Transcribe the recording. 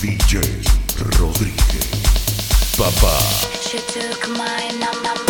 DJ Rodríguez. Papá. She took my number.